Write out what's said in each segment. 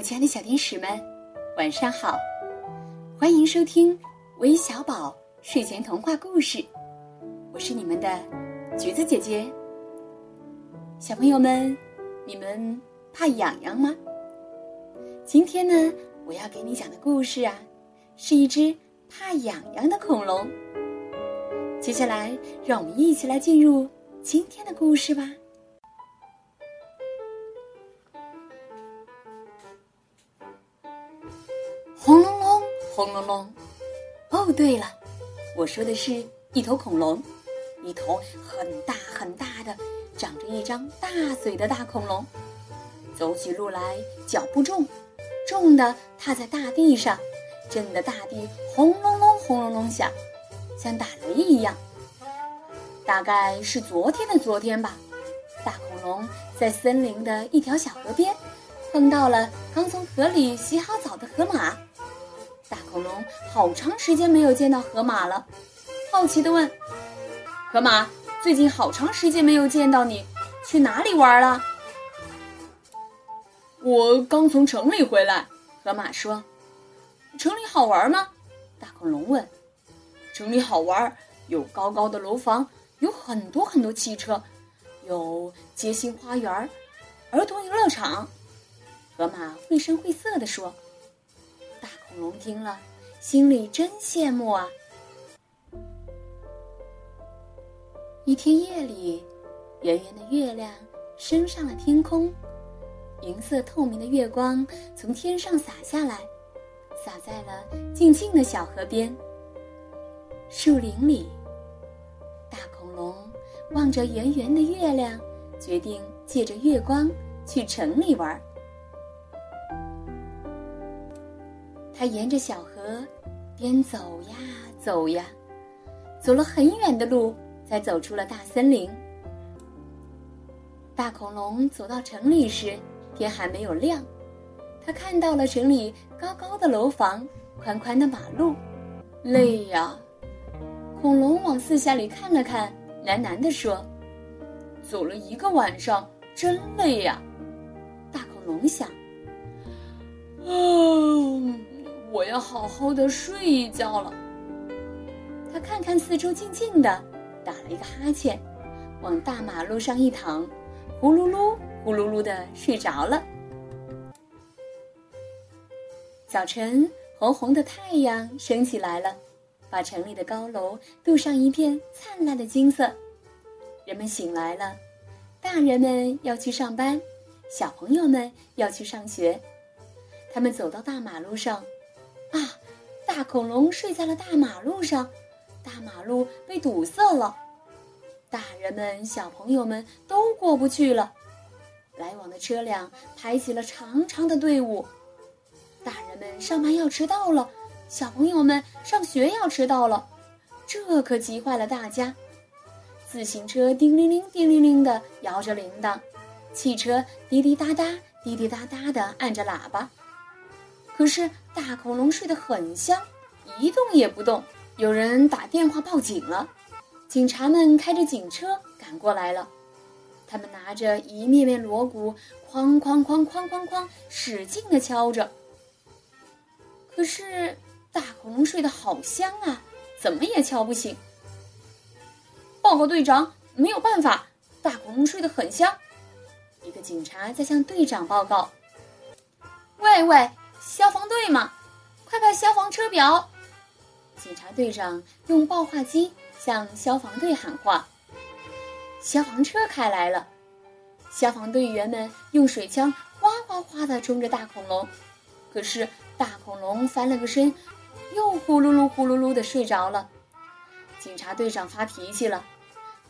我亲爱的小天使们，晚上好！欢迎收听微小宝睡前童话故事，我是你们的橘子姐姐。小朋友们，你们怕痒痒吗？今天呢，我要给你讲的故事啊，是一只怕痒痒的恐龙。接下来，让我们一起来进入今天的故事吧。轰隆隆！哦，对了，我说的是一头恐龙，一头很大很大的、长着一张大嘴的大恐龙。走起路来脚不重，重的踏在大地上，震得大地轰隆隆、轰隆隆响，像打雷一样。大概是昨天的昨天吧，大恐龙在森林的一条小河边，碰到了刚从河里洗好澡的河马。大恐龙好长时间没有见到河马了，好奇地问：“河马，最近好长时间没有见到你，去哪里玩了？”我刚从城里回来，河马说：“城里好玩吗？”大恐龙问。“城里好玩，有高高的楼房，有很多很多汽车，有街心花园，儿童游乐场。”河马绘声绘色地说。大恐龙听了，心里真羡慕啊！一天夜里，圆圆的月亮升上了天空，银色透明的月光从天上洒下来，洒在了静静的小河边。树林里，大恐龙望着圆圆的月亮，决定借着月光去城里玩儿。他沿着小河边走呀走呀，走了很远的路，才走出了大森林。大恐龙走到城里时，天还没有亮。他看到了城里高高的楼房、宽宽的马路，累呀！恐龙往四下里看了看，喃喃地说：“走了一个晚上，真累呀。”大恐龙想：“啊。”要好好的睡一觉了。他看看四周，静静的，打了一个哈欠，往大马路上一躺，呼噜噜、呼噜噜的睡着了。早晨，红红的太阳升起来了，把城里的高楼镀上一片灿烂的金色。人们醒来了，大人们要去上班，小朋友们要去上学。他们走到大马路上。大恐龙睡在了大马路上，大马路被堵塞了，大人们、小朋友们都过不去了，来往的车辆排起了长长的队伍。大人们上班要迟到了，小朋友们上学要迟到了，这可急坏了大家。自行车叮铃铃、叮铃铃的摇着铃铛，汽车滴滴答答、滴滴答答的按着喇叭。可是大恐龙睡得很香，一动也不动。有人打电话报警了，警察们开着警车赶过来了，他们拿着一面面锣鼓，哐哐哐哐哐哐，使劲地敲着。可是大恐龙睡得好香啊，怎么也敲不醒。报告队长，没有办法，大恐龙睡得很香。一个警察在向队长报告：“喂喂。”消防队吗？快派消防车表！警察队长用报话机向消防队喊话。消防车开来了，消防队员们用水枪哗哗哗地冲着大恐龙。可是大恐龙翻了个身，又呼噜噜呼噜噜地睡着了。警察队长发脾气了，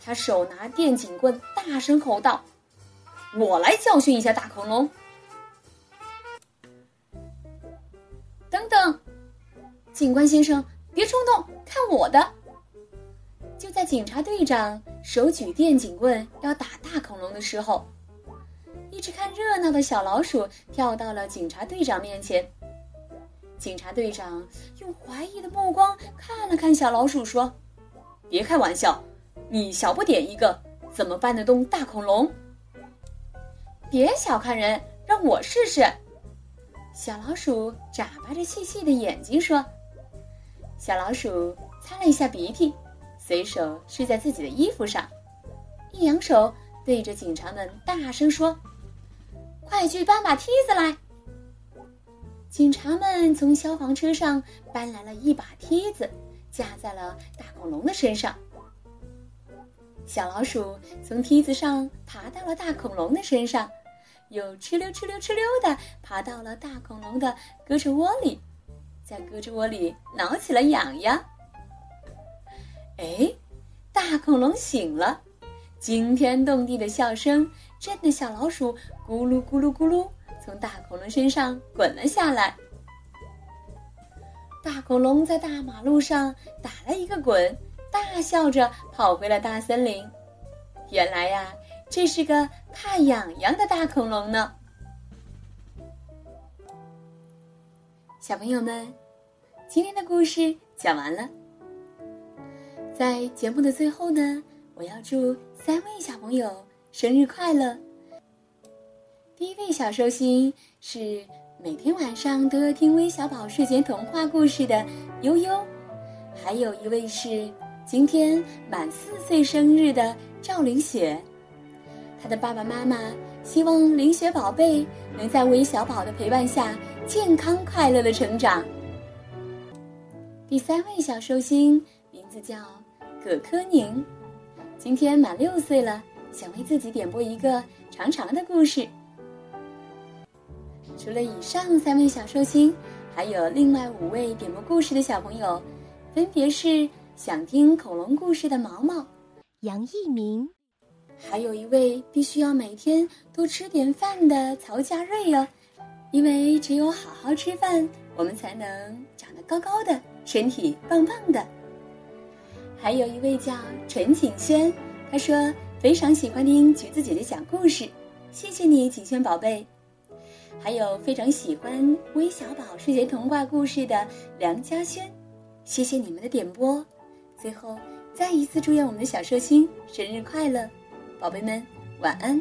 他手拿电警棍，大声吼道：“我来教训一下大恐龙！”警官先生，别冲动，看我的！就在警察队长手举电警棍要打大恐龙的时候，一只看热闹的小老鼠跳到了警察队长面前。警察队长用怀疑的目光看了看小老鼠，说：“别开玩笑，你小不点一个，怎么搬得动大恐龙？别小看人，让我试试。”小老鼠眨巴着细细的眼睛说：“小老鼠擦了一下鼻涕，随手睡在自己的衣服上，一扬手对着警察们大声说：‘快去搬把梯子来！’警察们从消防车上搬来了一把梯子，架在了大恐龙的身上。小老鼠从梯子上爬到了大恐龙的身上。”又哧溜哧溜哧溜的爬到了大恐龙的胳肢窝里，在胳肢窝里挠起了痒痒。哎，大恐龙醒了，惊天动地的笑声震得小老鼠咕噜咕噜咕噜从大恐龙身上滚了下来。大恐龙在大马路上打了一个滚，大笑着跑回了大森林。原来呀。这是个怕痒痒的大恐龙呢，小朋友们，今天的故事讲完了。在节目的最后呢，我要祝三位小朋友生日快乐。第一位小寿星是每天晚上都要听微小宝睡前童话故事的悠悠，还有一位是今天满四岁生日的赵凌雪。他的爸爸妈妈希望林雪宝贝能在微小宝的陪伴下健康快乐的成长。第三位小寿星名字叫葛科宁，今天满六岁了，想为自己点播一个长长的故事。除了以上三位小寿星，还有另外五位点播故事的小朋友，分别是想听恐龙故事的毛毛、杨一鸣。还有一位必须要每天多吃点饭的曹佳瑞哦，因为只有好好吃饭，我们才能长得高高的，身体棒棒的。还有一位叫陈景轩，他说非常喜欢听橘子姐姐讲故事，谢谢你，景轩宝贝。还有非常喜欢微小宝睡前童话故事的梁家轩，谢谢你们的点播。最后再一次祝愿我们的小寿星生日快乐！宝贝们，晚安。